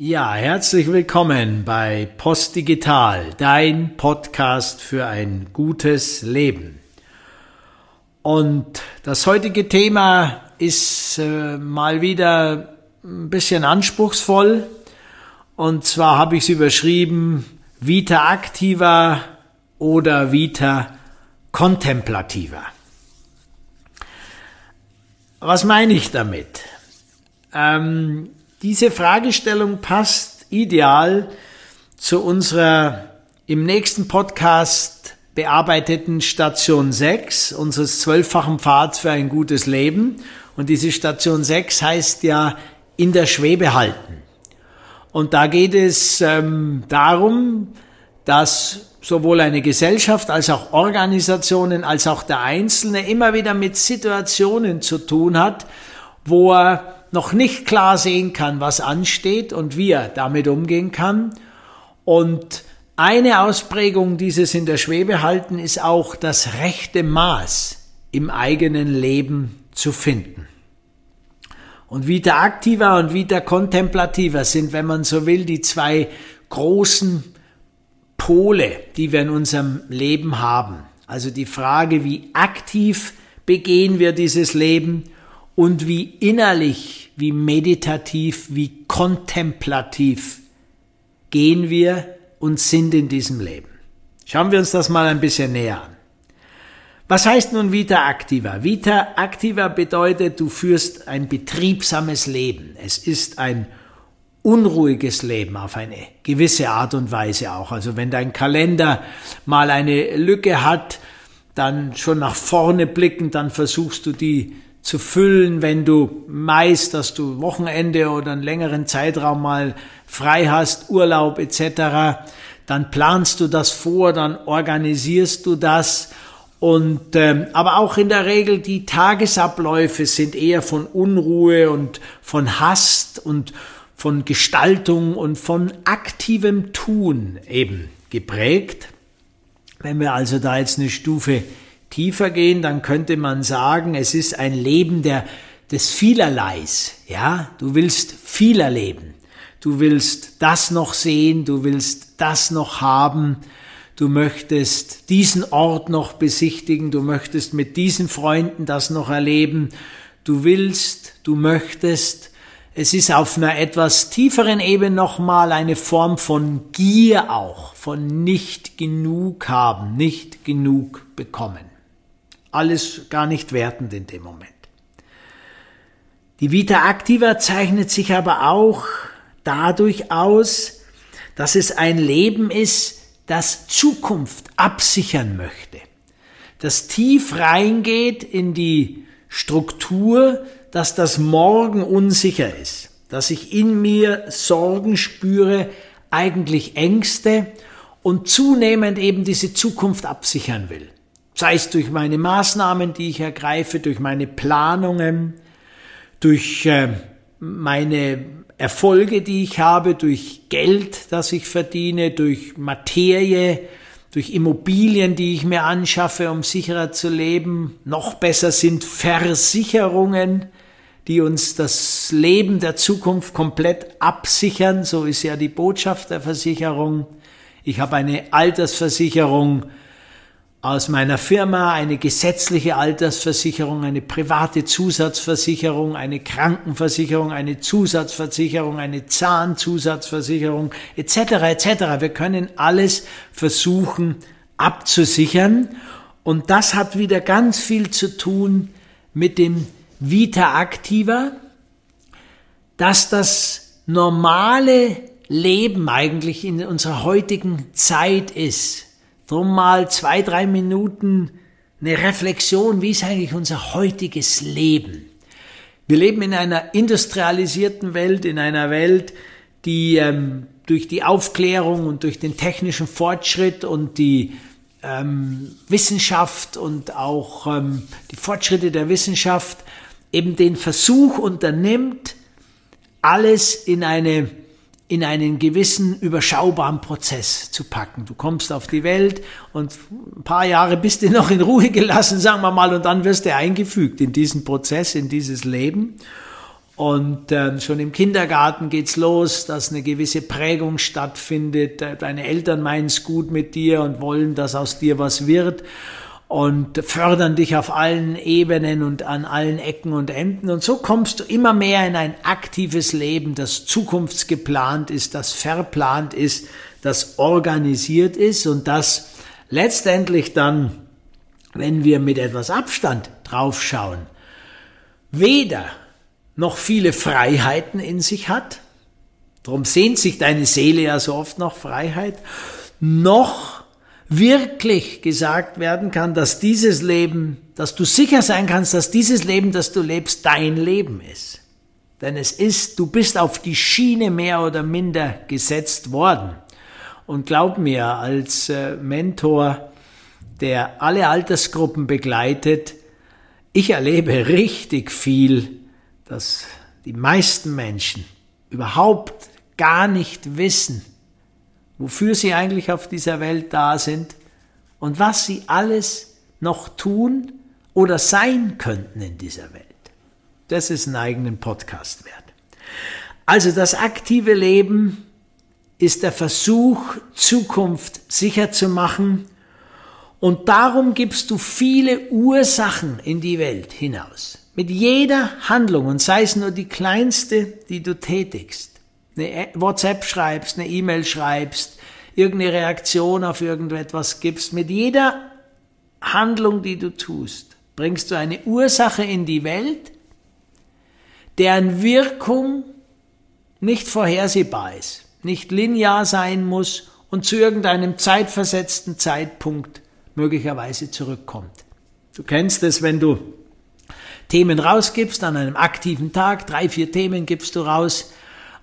Ja, herzlich willkommen bei Post Digital, dein Podcast für ein gutes Leben. Und das heutige Thema ist äh, mal wieder ein bisschen anspruchsvoll. Und zwar habe ich es überschrieben Vita activa oder Vita contemplativa. Was meine ich damit? Ähm, diese Fragestellung passt ideal zu unserer im nächsten Podcast bearbeiteten Station 6 unseres zwölffachen Pfads für ein gutes Leben. Und diese Station 6 heißt ja in der Schwebe halten. Und da geht es ähm, darum, dass sowohl eine Gesellschaft als auch Organisationen als auch der Einzelne immer wieder mit Situationen zu tun hat, wo er noch nicht klar sehen kann, was ansteht und wie er damit umgehen kann. Und eine Ausprägung dieses in der Schwebe halten ist auch das rechte Maß im eigenen Leben zu finden. Und Vita Activa und Vita Contemplativa sind, wenn man so will, die zwei großen Pole, die wir in unserem Leben haben. Also die Frage, wie aktiv begehen wir dieses Leben und wie innerlich, wie meditativ, wie kontemplativ gehen wir und sind in diesem Leben. Schauen wir uns das mal ein bisschen näher an. Was heißt nun Vita Activa? Vita Activa bedeutet, du führst ein betriebsames Leben. Es ist ein unruhiges Leben auf eine gewisse Art und Weise auch. Also wenn dein Kalender mal eine Lücke hat, dann schon nach vorne blicken, dann versuchst du die zu füllen, wenn du meist, dass du Wochenende oder einen längeren Zeitraum mal frei hast, Urlaub etc., dann planst du das vor, dann organisierst du das und ähm, aber auch in der Regel die Tagesabläufe sind eher von Unruhe und von Hast und von Gestaltung und von aktivem Tun eben geprägt. Wenn wir also da jetzt eine Stufe tiefer gehen, dann könnte man sagen, es ist ein Leben der, des Vielerleis. Ja, du willst viel erleben. Du willst das noch sehen, du willst das noch haben, du möchtest diesen Ort noch besichtigen, du möchtest mit diesen Freunden das noch erleben, du willst, du möchtest. Es ist auf einer etwas tieferen Ebene nochmal eine Form von Gier auch, von nicht genug haben, nicht genug bekommen alles gar nicht wertend in dem Moment. Die Vita Activa zeichnet sich aber auch dadurch aus, dass es ein Leben ist, das Zukunft absichern möchte, das tief reingeht in die Struktur, dass das Morgen unsicher ist, dass ich in mir Sorgen spüre, eigentlich Ängste und zunehmend eben diese Zukunft absichern will sei es durch meine Maßnahmen, die ich ergreife, durch meine Planungen, durch äh, meine Erfolge, die ich habe, durch Geld, das ich verdiene, durch Materie, durch Immobilien, die ich mir anschaffe, um sicherer zu leben. Noch besser sind Versicherungen, die uns das Leben der Zukunft komplett absichern. So ist ja die Botschaft der Versicherung. Ich habe eine Altersversicherung, aus meiner Firma eine gesetzliche Altersversicherung, eine private Zusatzversicherung, eine Krankenversicherung, eine Zusatzversicherung, eine Zahnzusatzversicherung etc. etc. Wir können alles versuchen abzusichern und das hat wieder ganz viel zu tun mit dem Vita Activa, dass das normale Leben eigentlich in unserer heutigen Zeit ist Drum mal zwei, drei Minuten eine Reflexion, wie ist eigentlich unser heutiges Leben? Wir leben in einer industrialisierten Welt, in einer Welt, die ähm, durch die Aufklärung und durch den technischen Fortschritt und die ähm, Wissenschaft und auch ähm, die Fortschritte der Wissenschaft eben den Versuch unternimmt, alles in eine in einen gewissen überschaubaren Prozess zu packen. Du kommst auf die Welt und ein paar Jahre bist du noch in Ruhe gelassen, sagen wir mal, und dann wirst du eingefügt in diesen Prozess, in dieses Leben. Und äh, schon im Kindergarten geht's los, dass eine gewisse Prägung stattfindet. Deine Eltern meinen es gut mit dir und wollen, dass aus dir was wird und fördern dich auf allen Ebenen und an allen Ecken und Enden. Und so kommst du immer mehr in ein aktives Leben, das zukunftsgeplant ist, das verplant ist, das organisiert ist und das letztendlich dann, wenn wir mit etwas Abstand draufschauen, weder noch viele Freiheiten in sich hat, darum sehnt sich deine Seele ja so oft nach Freiheit, noch wirklich gesagt werden kann, dass dieses Leben, dass du sicher sein kannst, dass dieses Leben, das du lebst, dein Leben ist. Denn es ist, du bist auf die Schiene mehr oder minder gesetzt worden. Und glaub mir, als äh, Mentor, der alle Altersgruppen begleitet, ich erlebe richtig viel dass die meisten Menschen überhaupt gar nicht wissen, wofür sie eigentlich auf dieser Welt da sind und was sie alles noch tun oder sein könnten in dieser Welt. Das ist ein eigenen Podcast wert. Also das aktive Leben ist der Versuch, Zukunft sicher zu machen und darum gibst du viele Ursachen in die Welt hinaus. Mit jeder Handlung, und sei es nur die kleinste, die du tätigst, eine WhatsApp schreibst, eine E-Mail schreibst, irgendeine Reaktion auf irgendetwas gibst, mit jeder Handlung, die du tust, bringst du eine Ursache in die Welt, deren Wirkung nicht vorhersehbar ist, nicht linear sein muss und zu irgendeinem zeitversetzten Zeitpunkt möglicherweise zurückkommt. Du kennst es, wenn du Themen rausgibst an einem aktiven Tag, drei, vier Themen gibst du raus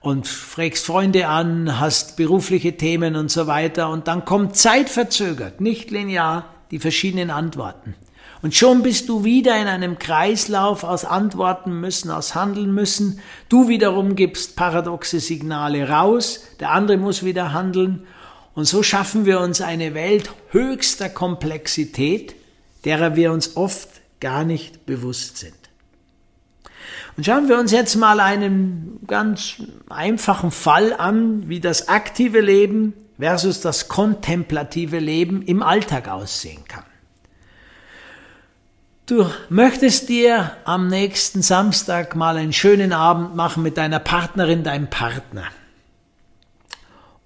und fragst Freunde an, hast berufliche Themen und so weiter und dann kommt zeitverzögert, nicht linear, die verschiedenen Antworten. Und schon bist du wieder in einem Kreislauf aus Antworten müssen, aus Handeln müssen. Du wiederum gibst paradoxe Signale raus, der andere muss wieder handeln. Und so schaffen wir uns eine Welt höchster Komplexität, derer wir uns oft gar nicht bewusst sind. Und schauen wir uns jetzt mal einen ganz einfachen Fall an, wie das aktive Leben versus das kontemplative Leben im Alltag aussehen kann. Du möchtest dir am nächsten Samstag mal einen schönen Abend machen mit deiner Partnerin, deinem Partner.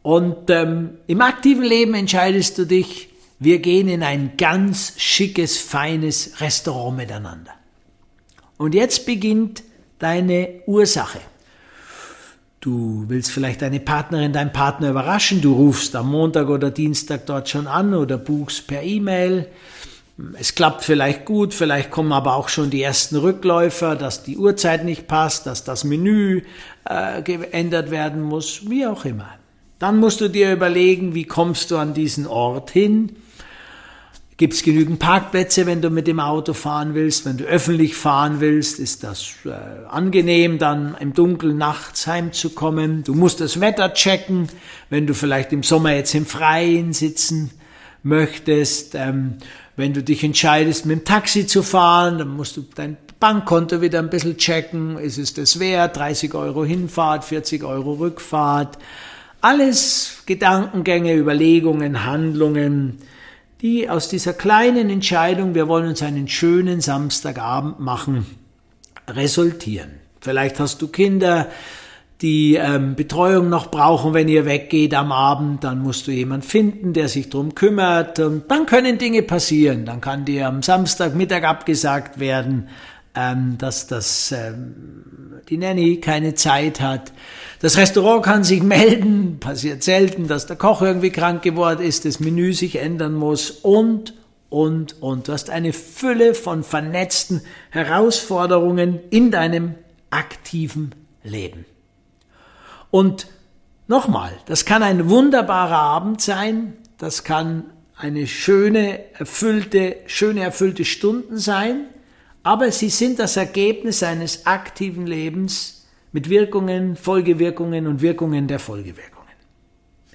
Und ähm, im aktiven Leben entscheidest du dich, wir gehen in ein ganz schickes, feines Restaurant miteinander. Und jetzt beginnt deine Ursache. Du willst vielleicht deine Partnerin, deinen Partner überraschen. Du rufst am Montag oder Dienstag dort schon an oder buchst per E-Mail. Es klappt vielleicht gut, vielleicht kommen aber auch schon die ersten Rückläufer, dass die Uhrzeit nicht passt, dass das Menü äh, geändert werden muss, wie auch immer. Dann musst du dir überlegen, wie kommst du an diesen Ort hin? Gibt es genügend Parkplätze, wenn du mit dem Auto fahren willst? Wenn du öffentlich fahren willst, ist das äh, angenehm, dann im Dunkeln nachts heimzukommen. Du musst das Wetter checken, wenn du vielleicht im Sommer jetzt im Freien sitzen möchtest. Ähm, wenn du dich entscheidest, mit dem Taxi zu fahren, dann musst du dein Bankkonto wieder ein bisschen checken. Ist es das wert? 30 Euro Hinfahrt, 40 Euro Rückfahrt. Alles Gedankengänge, Überlegungen, Handlungen, die aus dieser kleinen Entscheidung, wir wollen uns einen schönen Samstagabend machen, resultieren. Vielleicht hast du Kinder, die ähm, Betreuung noch brauchen, wenn ihr weggeht am Abend, dann musst du jemand finden, der sich drum kümmert und dann können Dinge passieren. Dann kann dir am Samstagmittag abgesagt werden, ähm, dass das ähm, die Nanny keine Zeit hat. Das Restaurant kann sich melden, passiert selten, dass der Koch irgendwie krank geworden ist, das Menü sich ändern muss und, und, und. Du hast eine Fülle von vernetzten Herausforderungen in deinem aktiven Leben. Und nochmal, das kann ein wunderbarer Abend sein, das kann eine schöne, erfüllte, schöne, erfüllte Stunden sein, aber sie sind das Ergebnis eines aktiven Lebens mit Wirkungen, Folgewirkungen und Wirkungen der Folgewirkungen.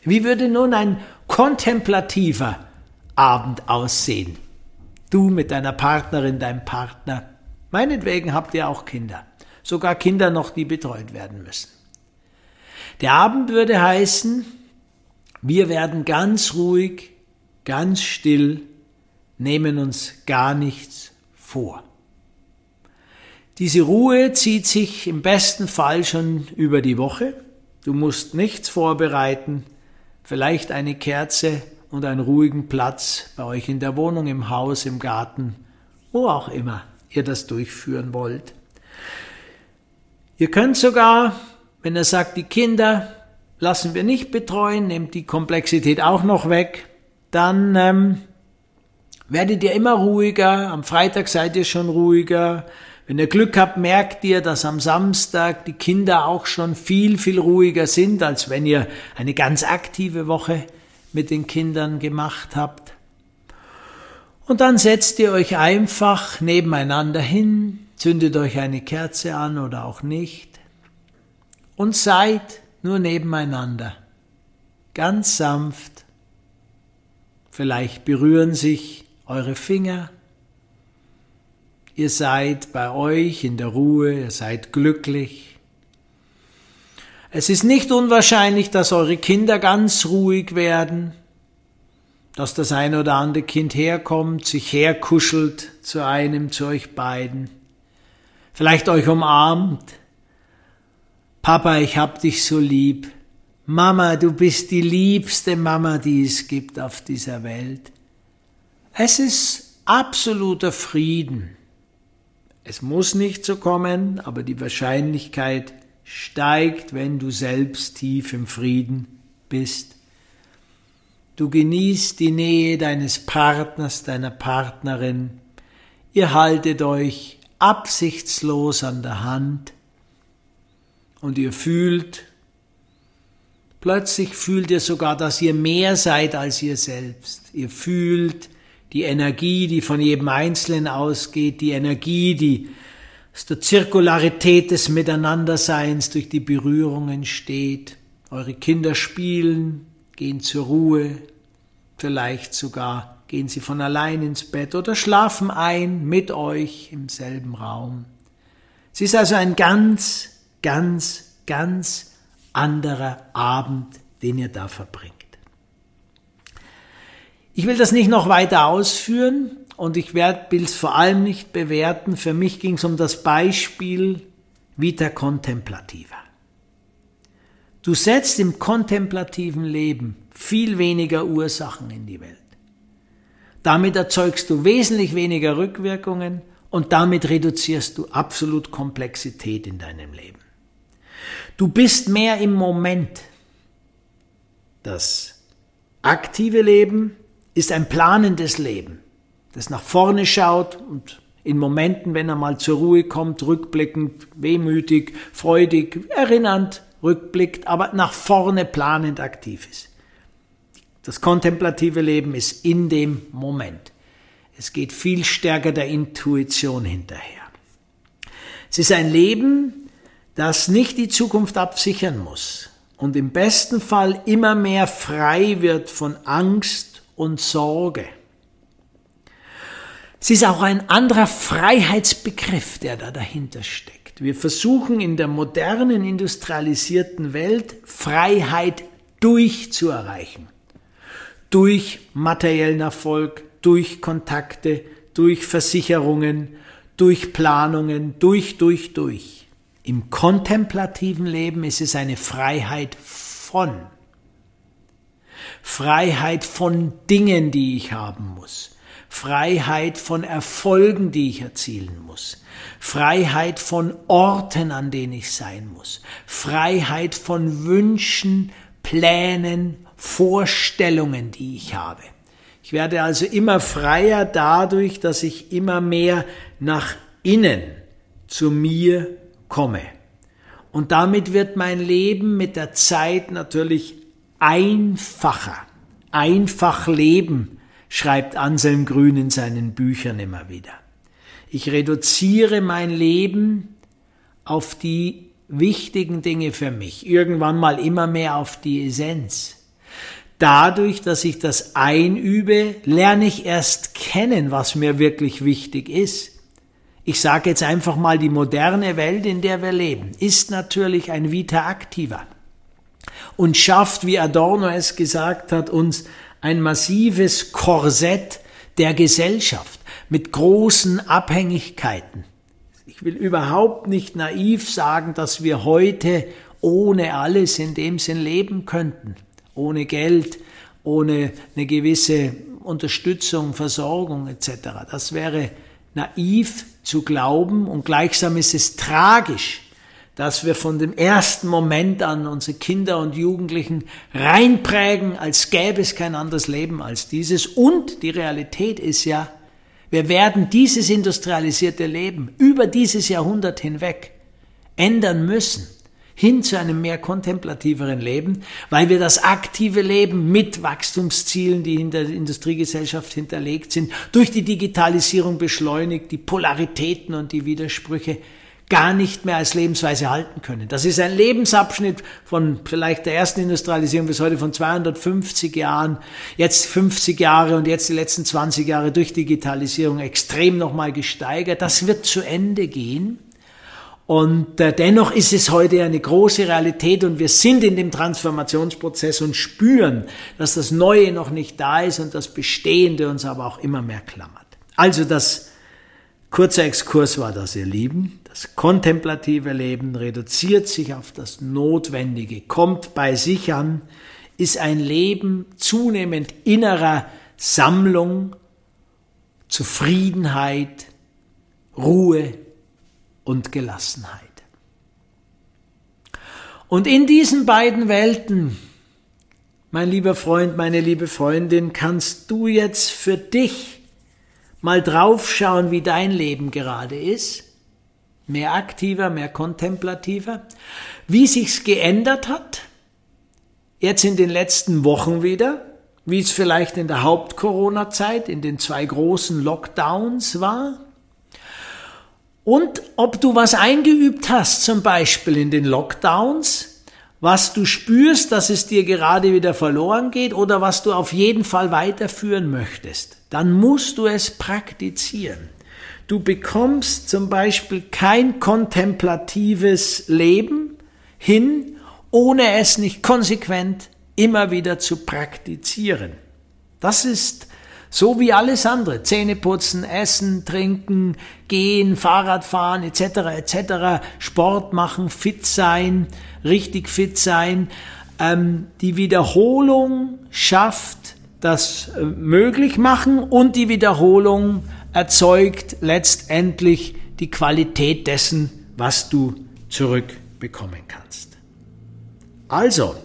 Wie würde nun ein kontemplativer Abend aussehen? Du mit deiner Partnerin, deinem Partner. Meinetwegen habt ihr auch Kinder. sogar Kinder noch, die betreut werden müssen. Der Abend würde heißen, wir werden ganz ruhig, ganz still, nehmen uns gar nichts vor. Diese Ruhe zieht sich im besten Fall schon über die Woche. Du musst nichts vorbereiten, vielleicht eine Kerze und einen ruhigen Platz bei euch in der Wohnung, im Haus, im Garten, wo auch immer ihr das durchführen wollt. Ihr könnt sogar, wenn er sagt, die Kinder lassen wir nicht betreuen, nehmt die Komplexität auch noch weg, dann ähm, werdet ihr immer ruhiger, am Freitag seid ihr schon ruhiger, wenn ihr Glück habt, merkt ihr, dass am Samstag die Kinder auch schon viel, viel ruhiger sind, als wenn ihr eine ganz aktive Woche mit den Kindern gemacht habt. Und dann setzt ihr euch einfach nebeneinander hin, zündet euch eine Kerze an oder auch nicht und seid nur nebeneinander, ganz sanft. Vielleicht berühren sich eure Finger, Ihr seid bei euch in der Ruhe, ihr seid glücklich. Es ist nicht unwahrscheinlich, dass eure Kinder ganz ruhig werden, dass das ein oder andere Kind herkommt, sich herkuschelt zu einem, zu euch beiden, vielleicht euch umarmt. Papa, ich hab dich so lieb. Mama, du bist die liebste Mama, die es gibt auf dieser Welt. Es ist absoluter Frieden. Es muss nicht so kommen, aber die Wahrscheinlichkeit steigt, wenn du selbst tief im Frieden bist. Du genießt die Nähe deines Partners, deiner Partnerin. Ihr haltet euch absichtslos an der Hand und ihr fühlt, plötzlich fühlt ihr sogar, dass ihr mehr seid als ihr selbst. Ihr fühlt, die Energie, die von jedem Einzelnen ausgeht, die Energie, die aus der Zirkularität des Miteinanderseins durch die Berührung entsteht. Eure Kinder spielen, gehen zur Ruhe, vielleicht sogar gehen sie von allein ins Bett oder schlafen ein mit euch im selben Raum. Es ist also ein ganz, ganz, ganz anderer Abend, den ihr da verbringt. Ich will das nicht noch weiter ausführen und ich werde es vor allem nicht bewerten. Für mich ging es um das Beispiel Vita Contemplativa. Du setzt im kontemplativen Leben viel weniger Ursachen in die Welt. Damit erzeugst du wesentlich weniger Rückwirkungen und damit reduzierst du absolut Komplexität in deinem Leben. Du bist mehr im Moment. Das aktive Leben ist ein planendes Leben, das nach vorne schaut und in Momenten, wenn er mal zur Ruhe kommt, rückblickend, wehmütig, freudig, erinnernd rückblickt, aber nach vorne planend aktiv ist. Das kontemplative Leben ist in dem Moment. Es geht viel stärker der Intuition hinterher. Es ist ein Leben, das nicht die Zukunft absichern muss und im besten Fall immer mehr frei wird von Angst, und Sorge. Es ist auch ein anderer Freiheitsbegriff, der da dahinter steckt. Wir versuchen in der modernen industrialisierten Welt Freiheit durchzuerreichen. Durch materiellen Erfolg, durch Kontakte, durch Versicherungen, durch Planungen, durch, durch, durch. Im kontemplativen Leben ist es eine Freiheit von. Freiheit von Dingen, die ich haben muss. Freiheit von Erfolgen, die ich erzielen muss. Freiheit von Orten, an denen ich sein muss. Freiheit von Wünschen, Plänen, Vorstellungen, die ich habe. Ich werde also immer freier dadurch, dass ich immer mehr nach innen zu mir komme. Und damit wird mein Leben mit der Zeit natürlich einfacher, einfach leben, schreibt Anselm Grün in seinen Büchern immer wieder. Ich reduziere mein Leben auf die wichtigen Dinge für mich, irgendwann mal immer mehr auf die Essenz. Dadurch, dass ich das einübe, lerne ich erst kennen, was mir wirklich wichtig ist. ich sage jetzt einfach mal, die moderne Welt, in der wir leben, ist natürlich ein Vita Activa und schafft, wie Adorno es gesagt hat, uns ein massives Korsett der Gesellschaft mit großen Abhängigkeiten. Ich will überhaupt nicht naiv sagen, dass wir heute ohne alles in dem Sinn leben könnten, ohne Geld, ohne eine gewisse Unterstützung, Versorgung etc. Das wäre naiv zu glauben und gleichsam ist es tragisch, dass wir von dem ersten Moment an unsere Kinder und Jugendlichen reinprägen, als gäbe es kein anderes Leben als dieses. Und die Realität ist ja, wir werden dieses industrialisierte Leben über dieses Jahrhundert hinweg ändern müssen hin zu einem mehr kontemplativeren Leben, weil wir das aktive Leben mit Wachstumszielen, die in der Industriegesellschaft hinterlegt sind, durch die Digitalisierung beschleunigt, die Polaritäten und die Widersprüche gar nicht mehr als Lebensweise halten können. Das ist ein Lebensabschnitt von vielleicht der ersten Industrialisierung bis heute von 250 Jahren, jetzt 50 Jahre und jetzt die letzten 20 Jahre durch Digitalisierung extrem nochmal gesteigert. Das wird zu Ende gehen. Und äh, dennoch ist es heute eine große Realität und wir sind in dem Transformationsprozess und spüren, dass das Neue noch nicht da ist und das Bestehende uns aber auch immer mehr klammert. Also das kurze Exkurs war das, ihr Lieben. Das kontemplative Leben reduziert sich auf das Notwendige, kommt bei sich an, ist ein Leben zunehmend innerer Sammlung, Zufriedenheit, Ruhe, und Gelassenheit. Und in diesen beiden Welten, mein lieber Freund, meine liebe Freundin, kannst du jetzt für dich mal draufschauen, wie dein Leben gerade ist. Mehr aktiver, mehr kontemplativer. Wie sich's geändert hat. Jetzt in den letzten Wochen wieder. Wie es vielleicht in der Haupt-Corona-Zeit, in den zwei großen Lockdowns war und ob du was eingeübt hast, zum Beispiel in den Lockdowns, was du spürst, dass es dir gerade wieder verloren geht oder was du auf jeden Fall weiterführen möchtest, dann musst du es praktizieren. Du bekommst zum Beispiel kein kontemplatives Leben hin, ohne es nicht konsequent immer wieder zu praktizieren. Das ist so wie alles andere. Zähne putzen, essen, trinken, gehen, Fahrrad fahren, etc., etc., Sport machen, fit sein, richtig fit sein. Ähm, die Wiederholung schafft das äh, möglich machen und die Wiederholung erzeugt letztendlich die Qualität dessen, was du zurückbekommen kannst. Also,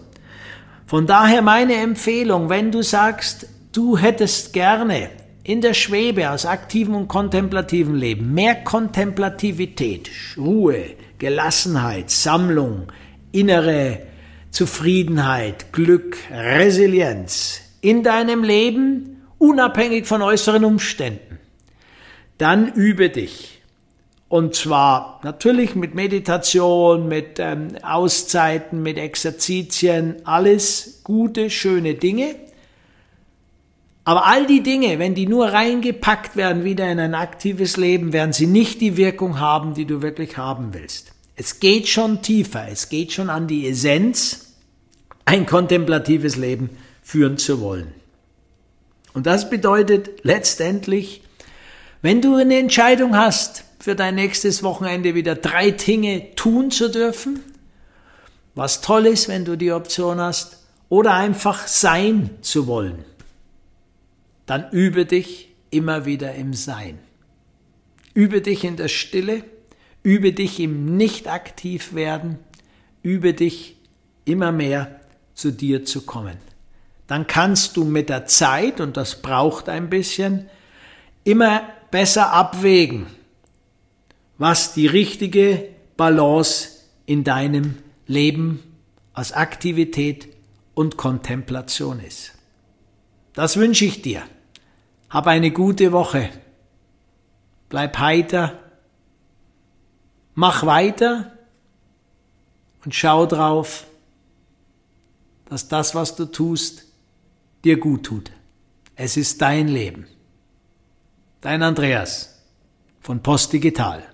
von daher meine Empfehlung, wenn du sagst, Du hättest gerne in der Schwebe aus aktivem und kontemplativem Leben mehr Kontemplativität, Ruhe, Gelassenheit, Sammlung, innere Zufriedenheit, Glück, Resilienz in deinem Leben, unabhängig von äußeren Umständen. Dann übe dich. Und zwar natürlich mit Meditation, mit ähm, Auszeiten, mit Exerzitien, alles gute, schöne Dinge. Aber all die Dinge, wenn die nur reingepackt werden wieder in ein aktives Leben, werden sie nicht die Wirkung haben, die du wirklich haben willst. Es geht schon tiefer, es geht schon an die Essenz, ein kontemplatives Leben führen zu wollen. Und das bedeutet letztendlich, wenn du eine Entscheidung hast, für dein nächstes Wochenende wieder drei Dinge tun zu dürfen, was toll ist, wenn du die Option hast, oder einfach sein zu wollen dann übe dich immer wieder im Sein. Übe dich in der Stille, übe dich im Nicht-Aktiv-Werden, übe dich immer mehr zu dir zu kommen. Dann kannst du mit der Zeit, und das braucht ein bisschen, immer besser abwägen, was die richtige Balance in deinem Leben als Aktivität und Kontemplation ist. Das wünsche ich dir. Hab eine gute Woche. Bleib heiter. Mach weiter und schau drauf, dass das, was du tust, dir gut tut. Es ist dein Leben. Dein Andreas von Post Digital.